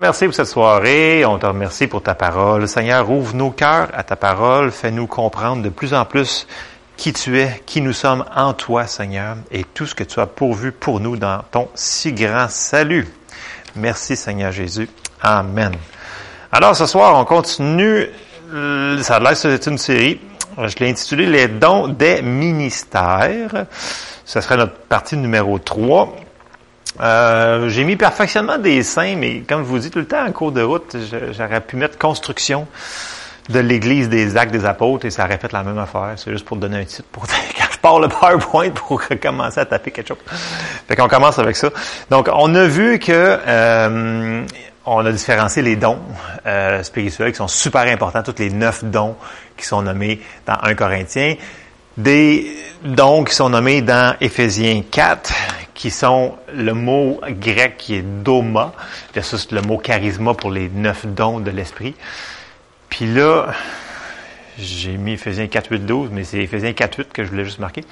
Merci pour cette soirée. On te remercie pour ta parole. Seigneur, ouvre nos cœurs à ta parole. Fais-nous comprendre de plus en plus qui tu es, qui nous sommes en toi, Seigneur, et tout ce que tu as pourvu pour nous dans ton si grand salut. Merci, Seigneur Jésus. Amen. Alors, ce soir, on continue. Ça a l'air c'est une série. Je l'ai intitulé Les dons des ministères. Ce serait notre partie numéro 3. Euh, j'ai mis perfectionnement des saints, mais comme je vous dis tout le temps en cours de route, j'aurais pu mettre construction de l'Église des actes des apôtres et ça répète la même affaire. C'est juste pour donner un titre pour quand je pars le PowerPoint pour commencer à taper quelque chose. Fait qu'on commence avec ça. Donc, on a vu que euh, on a différencié les dons euh, spirituels qui sont super importants, tous les neuf dons qui sont nommés dans 1 Corinthien, des dons qui sont nommés dans Éphésiens 4, qui sont le mot grec qui est doma, versus le mot charisma pour les neuf dons de l'esprit. Puis là, j'ai mis Ephésiens 4, 8, 12, mais c'est Ephésiens 4, 8 que je voulais juste marquer.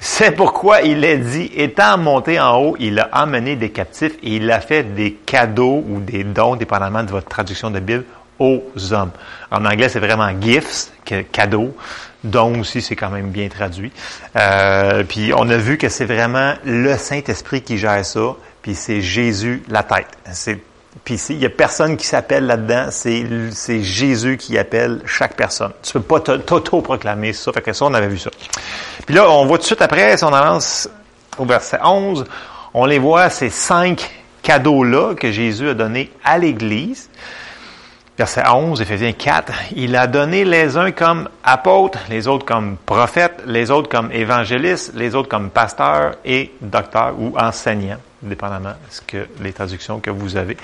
C'est pourquoi il est dit, étant monté en haut, il a amené des captifs et il a fait des cadeaux ou des dons, dépendamment de votre traduction de Bible, aux hommes. En anglais, c'est vraiment gifts, cadeaux. Dons aussi, c'est quand même bien traduit. Euh, puis on a vu que c'est vraiment le Saint-Esprit qui gère ça, puis c'est Jésus la tête. Puis il n'y a personne qui s'appelle là-dedans, c'est Jésus qui appelle chaque personne. Tu peux pas t'auto-proclamer ça. Fait que ça, on avait vu ça. Puis là, on voit tout de suite après, si on avance au verset 11, on les voit, ces cinq cadeaux-là que Jésus a donnés à l'Église. Verset 11, Éphésiens 4, il a donné les uns comme apôtres, les autres comme prophètes, les autres comme évangélistes, les autres comme pasteurs et docteurs ou enseignants, dépendamment de ce que les traductions que vous avez.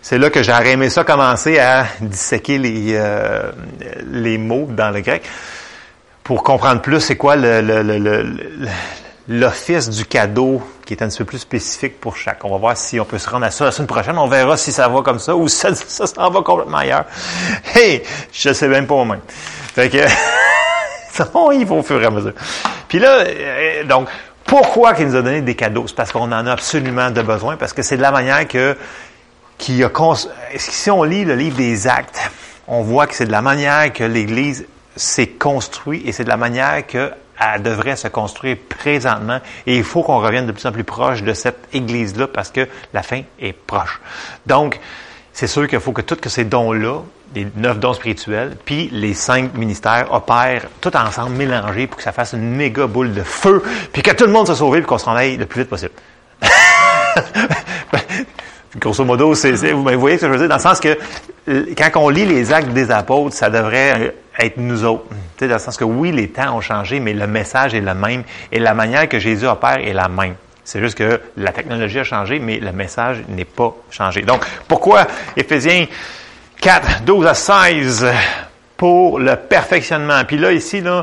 C'est là que j'aurais aimé ça commencer à disséquer les, euh, les mots dans le grec pour comprendre plus c'est quoi l'office du cadeau qui est un petit peu plus spécifique pour chaque. On va voir si on peut se rendre à ça la semaine prochaine. On verra si ça va comme ça ou ça, ça s'en va complètement ailleurs. Hey, je sais même pas moi-même. Fait que, ça il faut au fur et à mesure. Puis là, euh, donc, pourquoi qu'il nous a donné des cadeaux? C'est parce qu'on en a absolument de besoin, parce que c'est de la manière que qui a si on lit le livre des actes, on voit que c'est de la manière que l'Église s'est construite et c'est de la manière qu'elle devrait se construire présentement. Et il faut qu'on revienne de plus en plus proche de cette Église-là parce que la fin est proche. Donc, c'est sûr qu'il faut que tous ces dons-là, les neuf dons spirituels, puis les cinq ministères opèrent tout ensemble, mélangés, pour que ça fasse une méga boule de feu, puis que tout le monde se sauve et qu'on s'en aille le plus vite possible. Grosso modo, c'est, vous voyez ce que je veux dire, dans le sens que quand on lit les actes des apôtres, ça devrait être nous autres. Tu dans le sens que oui, les temps ont changé, mais le message est le même et la manière que Jésus opère est la même. C'est juste que la technologie a changé, mais le message n'est pas changé. Donc, pourquoi Éphésiens 4, 12 à 16 pour le perfectionnement? Puis là, ici, euh,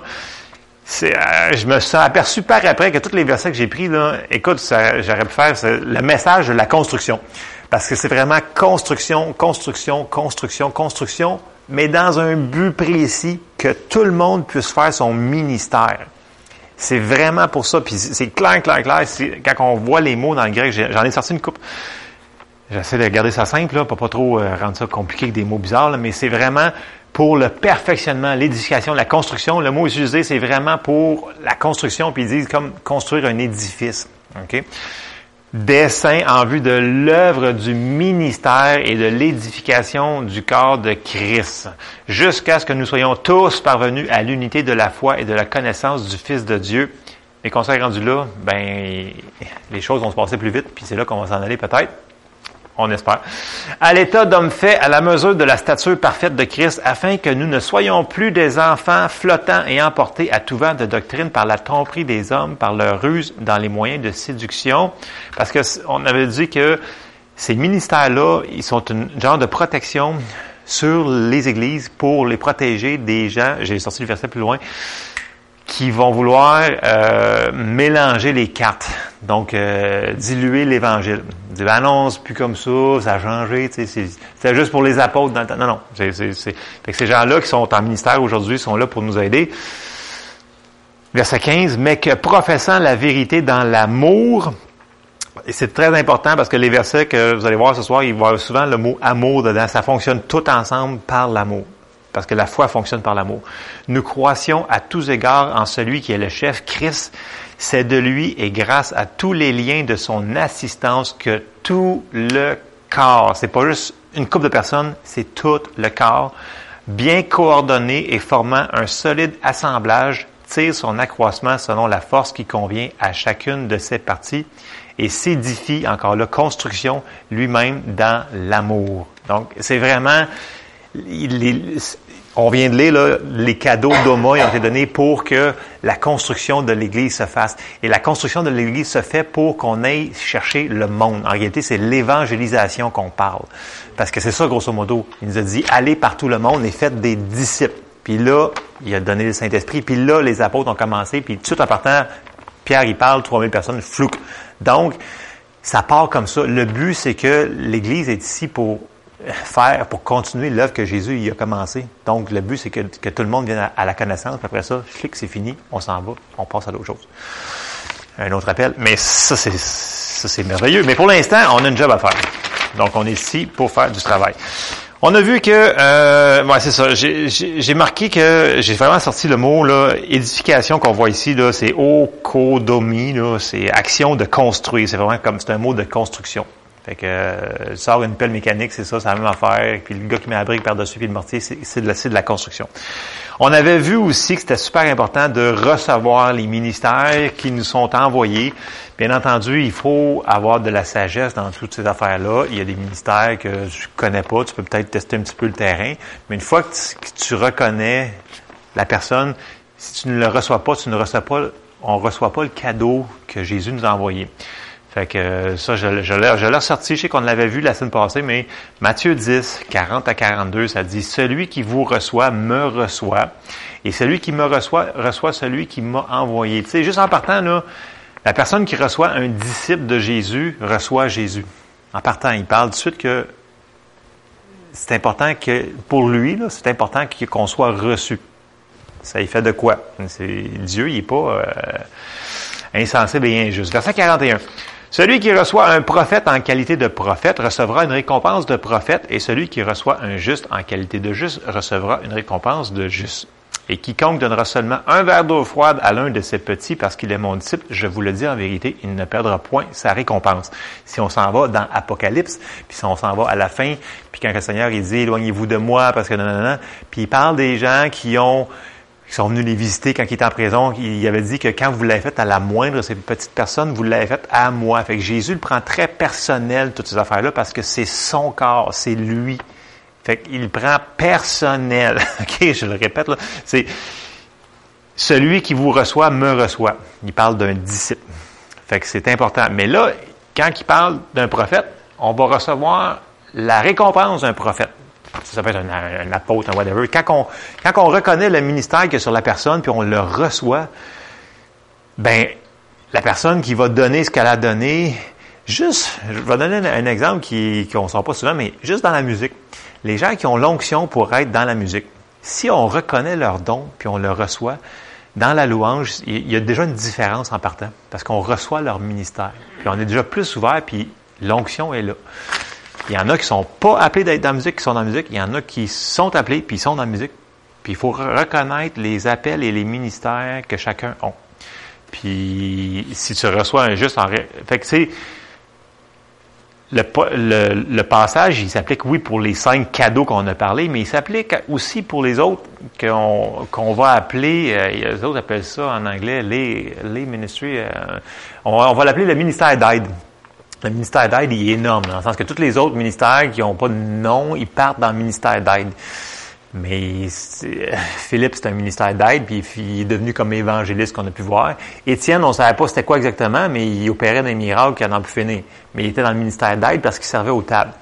je me suis aperçu par après que tous les versets que j'ai pris, là, écoute, j'aurais pu faire le message de la construction. Parce que c'est vraiment construction, construction, construction, construction, mais dans un but précis que tout le monde puisse faire son ministère. C'est vraiment pour ça. Puis c'est clair, clair, clair. Quand on voit les mots dans le grec, j'en ai sorti une coupe. J'essaie de garder ça simple, là, pour pas trop euh, rendre ça compliqué avec des mots bizarres, mais c'est vraiment pour le perfectionnement, l'édification, la construction. Le mot utilisé, c'est vraiment pour la construction, puis ils disent comme construire un édifice. OK? Dessin en vue de l'œuvre du ministère et de l'édification du corps de Christ, jusqu'à ce que nous soyons tous parvenus à l'unité de la foi et de la connaissance du Fils de Dieu. Et qu'on soit rendu là, ben, les choses vont se passer plus vite, puis c'est là qu'on va s'en aller peut-être on espère, à l'état d'homme fait à la mesure de la stature parfaite de Christ, afin que nous ne soyons plus des enfants flottants et emportés à tout vent de doctrine par la tromperie des hommes, par leur ruse dans les moyens de séduction. Parce que on avait dit que ces ministères-là, ils sont un genre de protection sur les églises pour les protéger des gens. J'ai sorti le verset plus loin qui vont vouloir euh, mélanger les cartes, donc euh, diluer l'Évangile. Dire, ben non, plus comme ça, ça a changé, c'est juste pour les apôtres. Dans non, non. C'est, ces gens-là qui sont en ministère aujourd'hui sont là pour nous aider. Verset 15, mais que professant la vérité dans l'amour, Et c'est très important parce que les versets que vous allez voir ce soir, il va y avoir souvent le mot amour dedans. Ça fonctionne tout ensemble par l'amour. Parce que la foi fonctionne par l'amour. Nous croissions à tous égards en celui qui est le chef, Christ. C'est de lui et grâce à tous les liens de son assistance que tout le corps, c'est pas juste une couple de personnes, c'est tout le corps, bien coordonné et formant un solide assemblage, tire son accroissement selon la force qui convient à chacune de ses parties et s'édifie, encore la construction lui-même dans l'amour. Donc, c'est vraiment, on vient de lire là, les cadeaux d'Oma ont été donnés pour que la construction de l'Église se fasse. Et la construction de l'Église se fait pour qu'on aille chercher le monde. En réalité, c'est l'évangélisation qu'on parle. Parce que c'est ça, grosso modo. Il nous a dit, allez par tout le monde et faites des disciples. Puis là, il a donné le Saint-Esprit. Puis là, les apôtres ont commencé. Puis tout de suite en partant, Pierre, il parle, 3000 personnes, flouk. Donc, ça part comme ça. Le but, c'est que l'Église est ici pour faire, pour continuer l'œuvre que Jésus y a commencé. Donc, le but, c'est que, tout le monde vienne à, la connaissance. Après ça, clic, c'est fini, on s'en va, on passe à d'autres choses. Un autre appel. Mais ça, c'est, ça, c'est merveilleux. Mais pour l'instant, on a une job à faire. Donc, on est ici pour faire du travail. On a vu que, euh, ouais, c'est ça. J'ai marqué que j'ai vraiment sorti le mot là, édification qu'on voit ici là, c'est okodomi là, c'est action de construire. C'est vraiment comme c'est un mot de construction. Fait que euh, sort une pelle mécanique, c'est ça, c'est la même affaire. Puis le gars qui met la brique par-dessus puis le mortier, c'est de, la, de la construction. On avait vu aussi que c'était super important de recevoir les ministères qui nous sont envoyés. Bien entendu, il faut avoir de la sagesse dans toutes ces affaires-là. Il y a des ministères que je connais pas, tu peux peut-être tester un petit peu le terrain, mais une fois que tu, reconnais la personne, si tu ne le reçois pas, tu ne reçois pas, on reçoit pas le cadeau que Jésus nous a envoyé. Fait que ça, je, je l'ai ressorti. Je sais qu'on l'avait vu la semaine passée, mais Matthieu 10, 40 à 42, ça dit, Celui qui vous reçoit me reçoit, et celui qui me reçoit reçoit celui qui m'a envoyé. Tu sais, juste en partant, là, la personne qui reçoit un disciple de Jésus reçoit Jésus. En partant, il parle tout de suite que c'est important que, pour lui, c'est important qu'on soit reçu. Ça y fait de quoi? Dieu, il n'est pas euh, insensible et injuste. Verset 41. Celui qui reçoit un prophète en qualité de prophète recevra une récompense de prophète, et celui qui reçoit un juste en qualité de juste recevra une récompense de juste. Et quiconque donnera seulement un verre d'eau froide à l'un de ses petits parce qu'il est mon disciple, je vous le dis en vérité, il ne perdra point sa récompense. Si on s'en va dans Apocalypse, puis si on s'en va à la fin, puis quand le Seigneur il dit éloignez-vous de moi parce que non, non, non, puis il parle des gens qui ont qui sont venus les visiter quand il était en prison. Il avait dit que quand vous l'avez fait à la moindre de ces petites personnes, vous l'avez fait à moi. Fait que Jésus le prend très personnel, toutes ces affaires-là, parce que c'est son corps, c'est lui. Fait qu'il prend personnel. OK, je le répète. C'est celui qui vous reçoit me reçoit. Il parle d'un disciple. Fait que c'est important. Mais là, quand il parle d'un prophète, on va recevoir la récompense d'un prophète ça peut être un, apôtre, un whatever. Quand on, reconnaît le ministère qu'il y a sur la personne, puis on le reçoit, ben, la personne qui va donner ce qu'elle a donné, juste, je vais donner un, exemple qui, qu'on ne sort pas souvent, mais juste dans la musique. Les gens qui ont l'onction pour être dans la musique, si on reconnaît leur don, puis on le reçoit, dans la louange, il y a déjà une différence en partant, parce qu'on reçoit leur ministère. Puis on est déjà plus ouvert, puis l'onction est là. Il y en a qui sont pas appelés d'être dans la musique, qui sont dans la musique. Il y en a qui sont appelés, puis ils sont dans la musique. Puis il faut reconnaître les appels et les ministères que chacun a. Puis si tu reçois un juste en... Fait que c'est... Le, le, passage, il s'applique, oui, pour les cinq cadeaux qu'on a parlé, mais il s'applique aussi pour les autres qu'on qu'on va appeler, euh, les autres appellent ça en anglais les, les ministries, euh, on, on va l'appeler le ministère d'aide le ministère d'aide il est énorme, dans le sens que tous les autres ministères qui n'ont pas de nom, ils partent dans le ministère d'aide. Mais Philippe, c'est un ministère d'aide, puis il est devenu comme évangéliste qu'on a pu voir. Étienne, on ne savait pas c'était quoi exactement, mais il opérait des miracles qui n'en pu finir. Mais il était dans le ministère d'aide parce qu'il servait aux tables.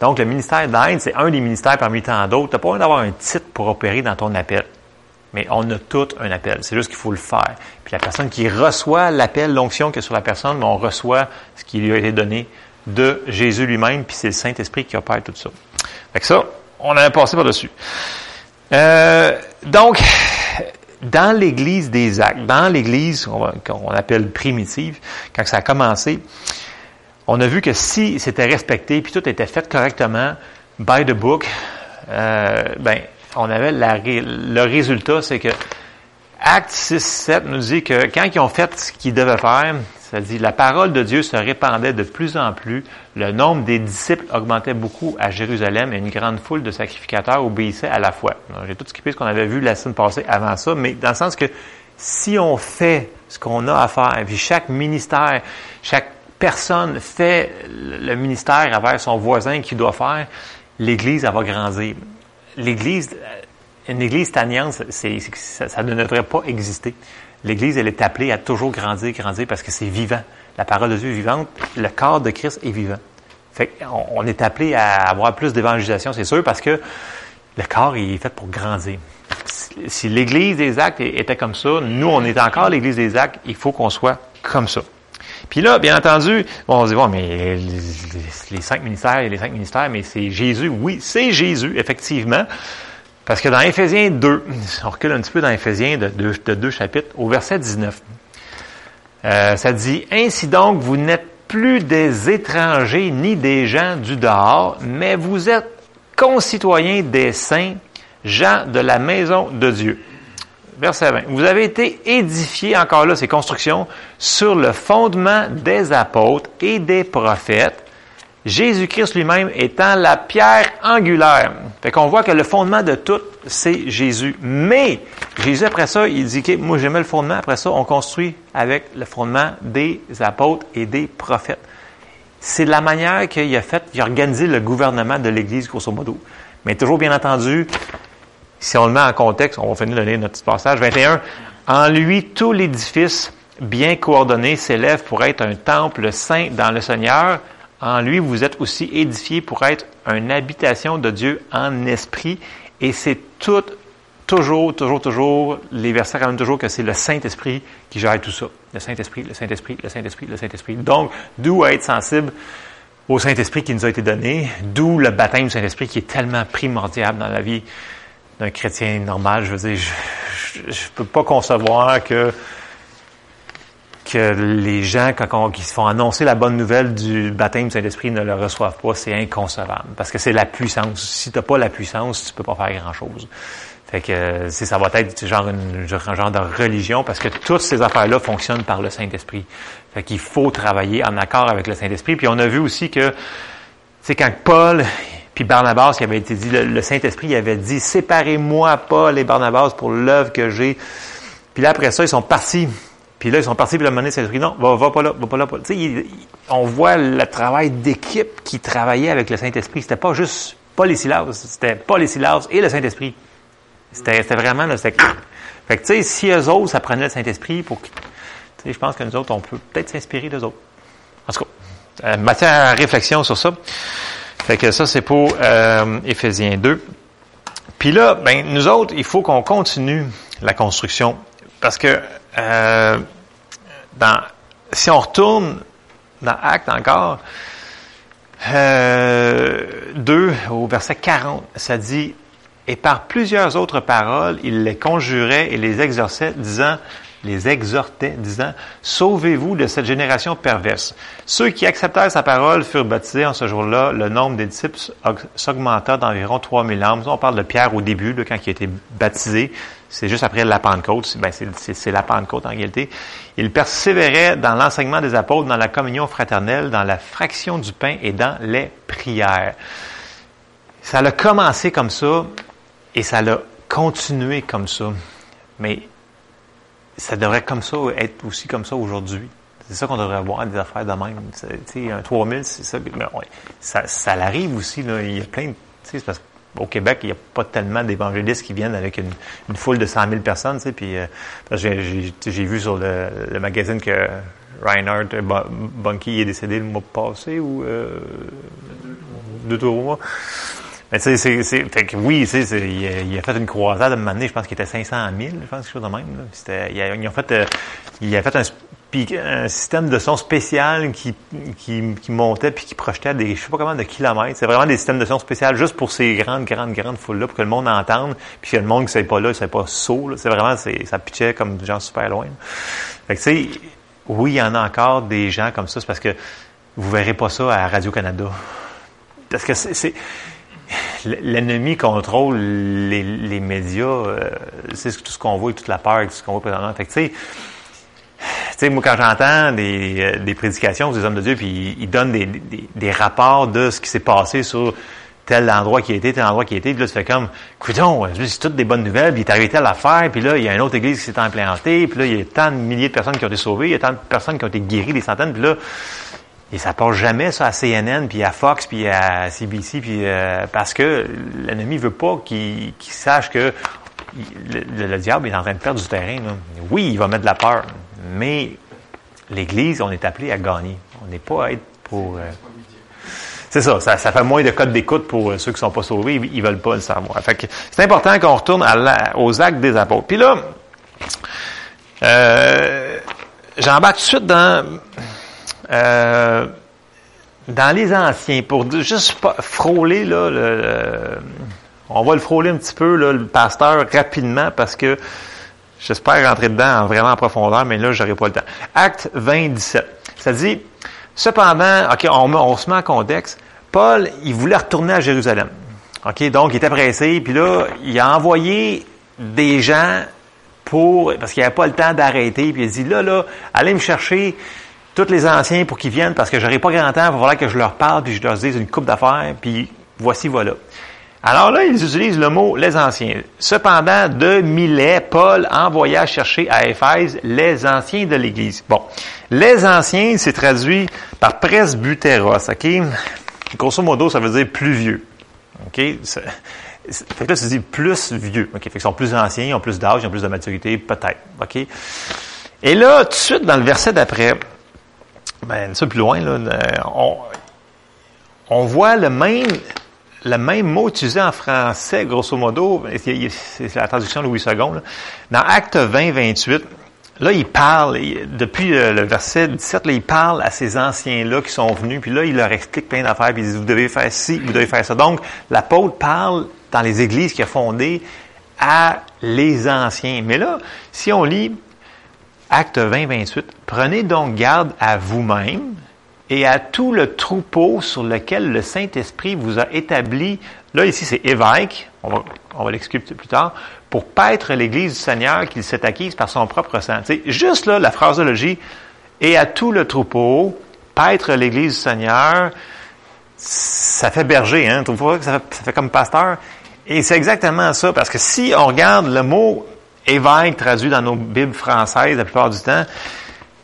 Donc, le ministère d'aide, c'est un des ministères parmi tant d'autres. Tu n'as pas besoin d'avoir un titre pour opérer dans ton appel. Mais on a tout un appel. C'est juste qu'il faut le faire. Puis la personne qui reçoit l'appel, l'onction qui est sur la personne, on reçoit ce qui lui a été donné de Jésus lui-même, puis c'est le Saint-Esprit qui opère tout ça. Fait que ça, on a passé par-dessus. Euh, donc, dans l'Église des actes, dans l'Église qu'on appelle primitive, quand ça a commencé, on a vu que si c'était respecté, puis tout était fait correctement, by the book, euh, ben, on avait le résultat, c'est que Acte 6, 7 nous dit que quand ils ont fait ce qu'ils devaient faire, ça dit la parole de Dieu se répandait de plus en plus, le nombre des disciples augmentait beaucoup à Jérusalem et une grande foule de sacrificateurs obéissait à la foi. J'ai tout skippé ce qu'on avait vu la semaine passée avant ça, mais dans le sens que si on fait ce qu'on a à faire, puis chaque ministère, chaque personne fait le ministère envers son voisin qui doit faire, l'Église, va grandir. L'Église, euh, une Église c'est, ça, ça, ne devrait pas exister. L'Église, elle est appelée à toujours grandir, grandir parce que c'est vivant. La parole de Dieu est vivante. Le corps de Christ est vivant. Fait on, est appelé à avoir plus d'évangélisation, c'est sûr, parce que le corps est fait pour grandir. Si l'Église des actes était comme ça, nous, on est encore l'Église des actes, il faut qu'on soit comme ça. Puis là, bien entendu, bon, on se dit, bon, mais les, cinq ministères, les cinq ministères, mais c'est Jésus. Oui, c'est Jésus, effectivement. Parce que dans Éphésiens 2, on recule un petit peu dans Éphésiens de, de, deux chapitres, au verset 19, euh, ça dit, Ainsi donc, vous n'êtes plus des étrangers ni des gens du dehors, mais vous êtes concitoyens des saints, gens de la maison de Dieu verset 20. Vous avez été édifiés, encore là, ces constructions, sur le fondement des apôtres et des prophètes, Jésus-Christ lui-même étant la pierre angulaire. Fait qu'on voit que le fondement de tout, c'est Jésus. Mais, Jésus, après ça, il dit que moi, j'aimais le fondement. Après ça, on construit avec le fondement des apôtres et des prophètes. C'est la manière qu'il a fait, il a organisé le gouvernement de l'Église, grosso modo. Mais toujours, bien entendu, si on le met en contexte, on va finir de lire notre petit passage. 21. En lui, tout l'édifice bien coordonné s'élève pour être un temple saint dans le Seigneur. En lui, vous êtes aussi édifiés pour être une habitation de Dieu en esprit. Et c'est tout, toujours, toujours, toujours, les versets ramènent toujours que c'est le Saint-Esprit qui gère tout ça. Le Saint-Esprit, le Saint-Esprit, le Saint-Esprit, le Saint-Esprit. Donc, d'où être sensible au Saint-Esprit qui nous a été donné, d'où le baptême du Saint-Esprit qui est tellement primordial dans la vie d'un chrétien normal. Je veux dire, je ne peux pas concevoir que que les gens, quand ils se font annoncer la bonne nouvelle du baptême du Saint-Esprit, ne le reçoivent pas, c'est inconcevable. Parce que c'est la puissance. Si tu n'as pas la puissance, tu peux pas faire grand-chose. Fait que ça va être genre une, un genre de religion parce que toutes ces affaires-là fonctionnent par le Saint-Esprit. Fait qu'il faut travailler en accord avec le Saint-Esprit. Puis on a vu aussi que, c'est quand Paul, puis Barnabas, qui avait été dit, le, Saint-Esprit avait dit, séparez-moi pas les Barnabas pour l'œuvre que j'ai. Puis là, après ça, ils sont partis. Puis là, ils sont partis, puis la monnaie Saint-Esprit, non, va, va pas là, va pas là. Tu sais, on voit le travail d'équipe qui travaillait avec le Saint-Esprit. C'était pas juste pas les Silas, c'était pas les Silas et le Saint-Esprit. C'était, c'était vraiment, là, c'était... Fait que, tu sais, si eux autres, ça prenait le Saint-Esprit pour... Tu sais, je pense que nous autres, on peut peut-être s'inspirer d'eux autres. En tout cas, euh, matière à réflexion sur ça. Fait que ça, c'est pour euh, Éphésiens 2. Puis là, ben, nous autres, il faut qu'on continue la construction. Parce que euh, dans, si on retourne dans Acte encore, euh, 2 au verset 40, ça dit Et par plusieurs autres paroles, il les conjurait et les exorçait, disant les exhortait, disant, Sauvez-vous de cette génération perverse. Ceux qui acceptèrent sa parole furent baptisés en ce jour-là. Le nombre des disciples s'augmenta d'environ 3000 âmes. On parle de Pierre au début, quand il a été baptisé. C'est juste après la Pentecôte. Ben, c'est la Pentecôte en réalité. Il persévérait dans l'enseignement des apôtres, dans la communion fraternelle, dans la fraction du pain et dans les prières. Ça a commencé comme ça et ça a continué comme ça. Mais ça devrait comme ça être aussi comme ça aujourd'hui. C'est ça qu'on devrait avoir des affaires de même. Tu sais, un 3000, c'est ça. Mais ouais, ça, ça l'arrive aussi. Là. Il y a plein de. Tu sais, parce qu'au Québec, il n'y a pas tellement d'évangélistes qui viennent avec une, foule de 100 000 personnes. Tu sais, puis euh, j'ai vu sur le, magazine que Reinhardt Bunky est décédé le mois passé ou euh, deux, trois mois. Mais tu sais, c'est, oui, tu sais, il, il, a fait une croisade à un moment donné, je pense qu'il était 500 000, je pense, quelque chose de même. C'était, il, a, fait, euh, fait un, système de son spécial qui, qui, qui, montait puis qui projetait des, je sais pas comment, de kilomètres. C'est vraiment des systèmes de son spécial juste pour ces grandes, grandes, grandes foules-là, pour que le monde entende, puis que le monde qui ne pas là, c'est pas saut. C'est vraiment, ça pitchait comme des gens super loin. Fait que tu sais, oui, il y en a encore des gens comme ça, c'est parce que vous verrez pas ça à Radio-Canada. Parce que c'est... L'ennemi contrôle les, les médias. Euh, c'est tout ce qu'on voit et toute la peur, tout ce qu'on voit présentement. Fait que, tu sais, moi, quand j'entends des, euh, des prédications des hommes de Dieu, puis ils, donnent des, des, des, rapports de ce qui s'est passé sur tel endroit qui a été, tel endroit qui a été, puis là, tu fais comme, coudon, c'est toutes des bonnes nouvelles, puis il est arrivé telle affaire, puis là, il y a une autre église qui s'est implantée, puis là, il y a tant de milliers de personnes qui ont été sauvées, il y a tant de personnes qui ont été guéries, des centaines, puis là, et ça passe jamais ça à CNN, puis à Fox, puis à CBC, puis euh, parce que l'ennemi veut pas qu'il sache que le, le, diable est en train de perdre du terrain. Là. Oui, il va mettre de la peur, mais l'Église, on est appelé à gagner. On n'est pas à être pour... Euh, c'est ça, ça, fait moins de code d'écoute pour euh, ceux qui sont pas sauvés, ils, veulent pas le savoir. Fait que c'est important qu'on retourne aux actes des apôtres. Puis là, euh, j'embarque tout de suite dans euh, dans les anciens pour juste frôler là, le, on va le frôler un petit peu là, le pasteur rapidement parce que j'espère rentrer dedans vraiment en profondeur, mais là j'aurai pas le temps. Acte 20, 17. Ça dit cependant, ok, on, on se met en contexte. Paul, il voulait retourner à Jérusalem. OK, donc il était pressé, puis là, il a envoyé des gens pour, parce qu'il n'avait pas le temps d'arrêter, puis il a dit, là, là, allez me chercher tous les anciens pour qu'ils viennent, parce que j'aurai pas grand temps, il va que je leur parle, puis je leur dise une coupe d'affaires, puis voici, voilà. Alors là, ils utilisent le mot les anciens. Cependant, de Milet, Paul envoya chercher à Éphèse les anciens de l'Église. Bon, les anciens, c'est traduit par presbyteros, OK? Grosso modo, ça veut dire plus vieux. OK? Fait que là, tu dis plus vieux. OK? Fait qu'ils sont plus anciens, ils ont plus d'âge, ils ont plus de maturité, peut-être. OK? Et là, tout de suite, dans le verset d'après, ben, ça plus loin, là, euh, on, on voit le même, le même mot utilisé en français, grosso modo, c'est la traduction de Louis II, là. dans Acte 20, 28, Là, il parle, depuis le verset 17, là, il parle à ces anciens-là qui sont venus, puis là, il leur explique plein d'affaires, puis il dit, vous devez faire ci, vous devez faire ça. Donc, l'apôtre parle dans les églises qu'il a fondées à les anciens. Mais là, si on lit Acte 20, 28, prenez donc garde à vous-même et à tout le troupeau sur lequel le Saint-Esprit vous a établi. Là, ici, c'est évêque, on va, on va l'expliquer plus tard pour paître l'Église du Seigneur qu'il s'est acquise par son propre sang. sais, juste là, la phrasologie, et à tout le troupeau, paître l'Église du Seigneur, ça fait berger, hein? Trouve pas que ça fait, comme pasteur? Et c'est exactement ça, parce que si on regarde le mot évêque traduit dans nos Bibles françaises la plupart du temps,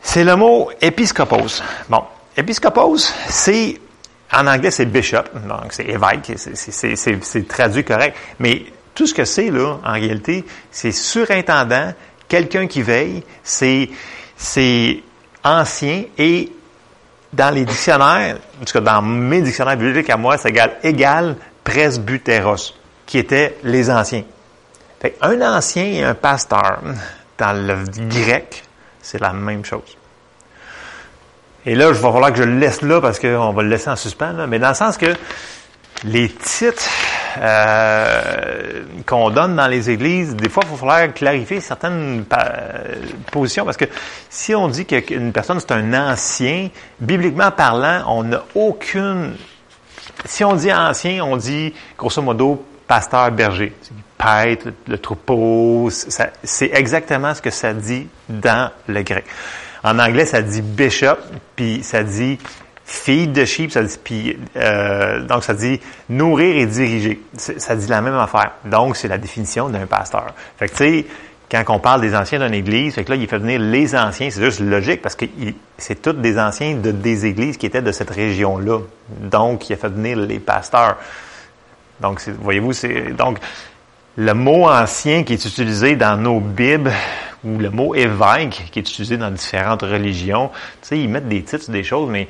c'est le mot épiscopos. Bon, épiscopos, c'est, en anglais, c'est bishop, donc c'est évêque, c'est traduit correct, mais tout ce que c'est, là, en réalité, c'est surintendant, quelqu'un qui veille, c'est, c'est ancien et dans les dictionnaires, en tout cas dans mes dictionnaires bibliques à moi, c'est égal, égal presbyteros, qui étaient les anciens. Un ancien et un pasteur, dans le grec, c'est la même chose. Et là, il va falloir que je le laisse là parce qu'on va le laisser en suspens, mais dans le sens que les titres euh, qu'on donne dans les églises, des fois, il va falloir clarifier certaines positions parce que si on dit qu'une personne c'est un ancien, bibliquement parlant, on n'a aucune. Si on dit ancien, on dit grosso modo pasteur berger, le troupeau. C'est exactement ce que ça dit dans le grec. En anglais, ça dit bishop, puis ça dit feed de sheep, puis, euh, donc ça dit nourrir et diriger. Ça dit la même affaire. Donc, c'est la définition d'un pasteur. Fait que, tu sais, quand on parle des anciens d'une église, fait que là, il fait venir les anciens, c'est juste logique parce que c'est tous des anciens de des églises qui étaient de cette région-là. Donc, il a fait venir les pasteurs. Donc, voyez-vous, c'est donc le mot ancien qui est utilisé dans nos Bibles ou le mot évêque qui est utilisé dans différentes religions. Tu sais, ils mettent des titres sur des choses, mais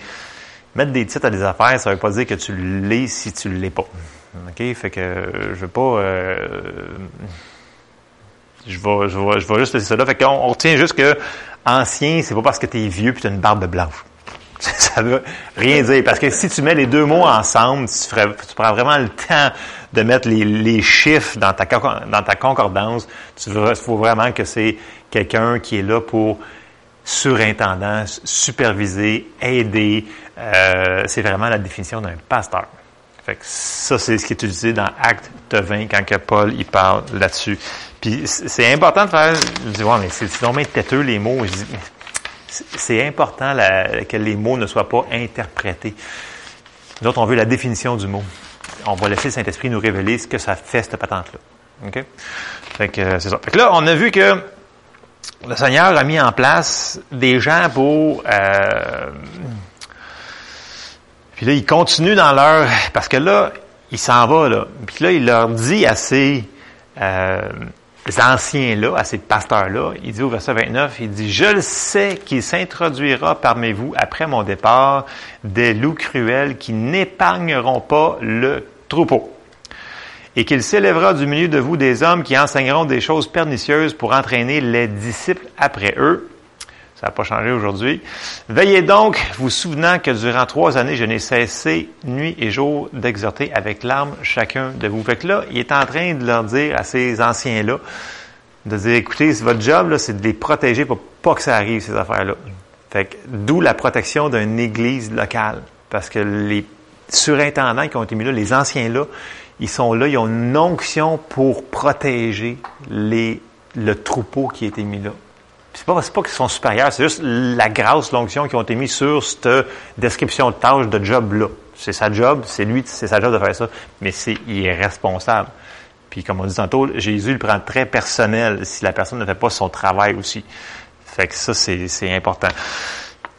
mettre des titres à des affaires, ça veut pas dire que tu l'es si tu l'es pas. OK? Fait que je veux pas. Euh, je vais, je vais, je vais juste laisser ça là. Fait qu'on on retient juste que ancien, c'est pas parce que tu es vieux puis tu as une barbe blanche. ça veut rien dire. Parce que si tu mets les deux mots ensemble, tu, prends vraiment le temps de mettre les, chiffres dans ta, concordance. Tu faut vraiment que c'est quelqu'un qui est là pour surintendant, superviser, aider. Euh, c'est vraiment la définition d'un pasteur. Fait que ça, c'est ce qui est utilisé dans Acte 20 quand que Paul il parle là-dessus. Puis c'est important de faire. Je dis, ouais, mais c'est vraiment têteux les mots? C'est important que les mots ne soient pas interprétés. Nous autres, on veut la définition du mot. On va laisser le Saint-Esprit nous révéler ce que ça fait, cette patente-là. OK? Fait que c'est ça. Fait que là, on a vu que le Seigneur a mis en place des gens pour... Euh, puis là, il continue dans leur... Parce que là, il s'en va, là. Puis là, il leur dit à ces euh, anciens-là, à ces pasteurs-là, il dit au verset 29, il dit, « Je le sais qu'il s'introduira parmi vous après mon départ des loups cruels qui n'épargneront pas le troupeau. » et qu'il s'élèvera du milieu de vous des hommes qui enseigneront des choses pernicieuses pour entraîner les disciples après eux. Ça n'a pas changé aujourd'hui. Veillez donc, vous souvenant que durant trois années, je n'ai cessé nuit et jour d'exhorter avec larmes chacun de vous. Fait que là, il est en train de leur dire à ces anciens-là, de dire, écoutez, votre job, c'est de les protéger pour pas que ça arrive, ces affaires-là. Fait que, d'où la protection d'une église locale. Parce que les surintendants qui ont été mis là, les anciens là, ils sont là, ils ont une onction pour protéger les, le troupeau qui a été mis là. C'est pas, pas qu'ils sont supérieurs, c'est juste la grâce, l'onction qui ont été mis sur cette description de tâche, de job-là. C'est sa job, c'est lui, c'est sa job de faire ça, mais c'est, il est responsable. Puis comme on dit tantôt, Jésus le prend très personnel si la personne ne fait pas son travail aussi. Fait que ça, c'est, important.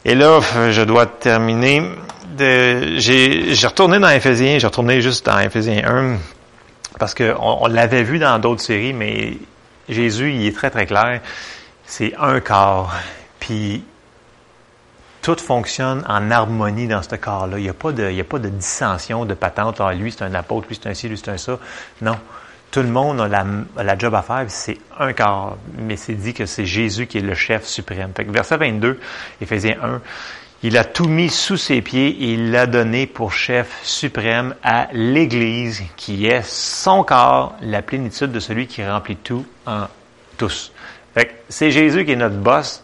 Et là, je dois terminer j'ai, retourné dans Ephésiens, j'ai retourné juste dans Ephésiens 1, parce qu'on on, l'avait vu dans d'autres séries, mais Jésus, il est très, très clair. C'est un corps. Puis, tout fonctionne en harmonie dans ce corps-là. Il n'y a, pas de, y a pas de dissension, de patente. Ah, lui, c'est un apôtre, lui, c'est un ci, lui, c'est un ça. Non. Tout le monde a la, job à faire, c'est un corps. Mais c'est dit que c'est Jésus qui est le chef suprême. Verset 22, Éphésiens 1, il a tout mis sous ses pieds et il l'a donné pour chef suprême à l'Église, qui est son corps, la plénitude de celui qui remplit tout en tous. C'est Jésus qui est notre boss.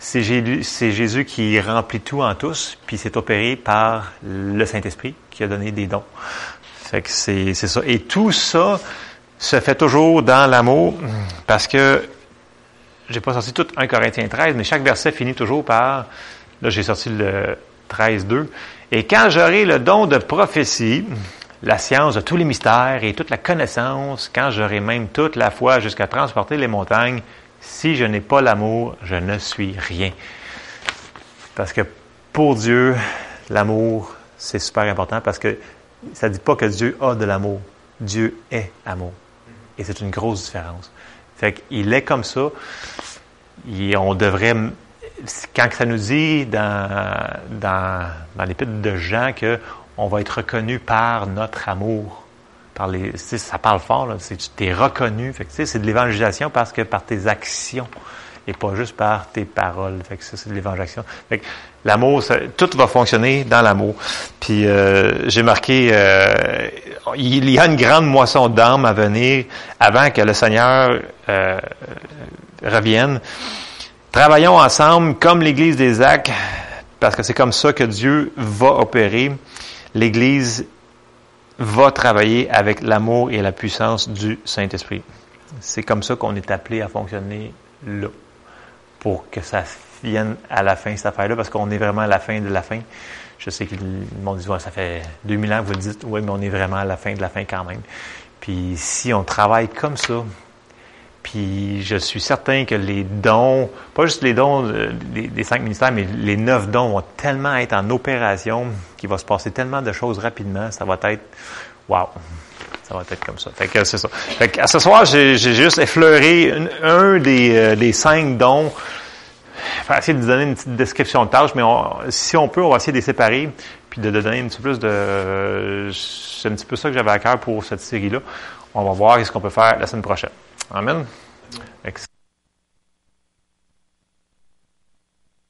C'est Jésus, qui remplit tout en tous, puis c'est opéré par le Saint-Esprit qui a donné des dons. Fait que c'est ça. Et tout ça se fait toujours dans l'amour, parce que j'ai pas sorti tout 1 Corinthiens 13, mais chaque verset finit toujours par Là, j'ai sorti le 13.2. Et quand j'aurai le don de prophétie, la science de tous les mystères et toute la connaissance, quand j'aurai même toute la foi jusqu'à transporter les montagnes, si je n'ai pas l'amour, je ne suis rien. Parce que pour Dieu, l'amour, c'est super important parce que ça ne dit pas que Dieu a de l'amour. Dieu est amour. Et c'est une grosse différence. Fait qu'il est comme ça. Et on devrait quand ça nous dit dans, dans, dans l'épître de Jean qu'on va être reconnu par notre amour, ça parle fort, là, tu es reconnu. C'est de l'évangélisation parce que par tes actions et pas juste par tes paroles. Fait que ça, c'est de l'évangélisation. Fait que l'amour, tout va fonctionner dans l'amour. Puis euh, j'ai marqué, euh, il y a une grande moisson d'âmes à venir avant que le Seigneur euh, revienne. Travaillons ensemble comme l'Église des Actes, parce que c'est comme ça que Dieu va opérer. L'Église va travailler avec l'amour et la puissance du Saint-Esprit. C'est comme ça qu'on est appelé à fonctionner là, pour que ça vienne à la fin, cette affaire-là, parce qu'on est vraiment à la fin de la fin. Je sais que le monde dit, ça fait 2000 ans que vous le dites, oui, mais on est vraiment à la fin de la fin quand même. Puis si on travaille comme ça, puis je suis certain que les dons, pas juste les dons des, cinq ministères, mais les neuf dons vont tellement être en opération qu'il va se passer tellement de choses rapidement. Ça va être, wow, ça va être comme ça. Fait que c'est ça. Fait que à ce soir, j'ai juste effleuré un, des, euh, des, cinq dons. Je vais essayer de vous donner une petite description de tâche, mais si on peut, on va essayer de les séparer, puis de, donner un petit peu plus de... C'est un petit peu ça que j'avais à cœur pour cette série-là. On va voir ce qu'on peut faire la semaine prochaine. Amen.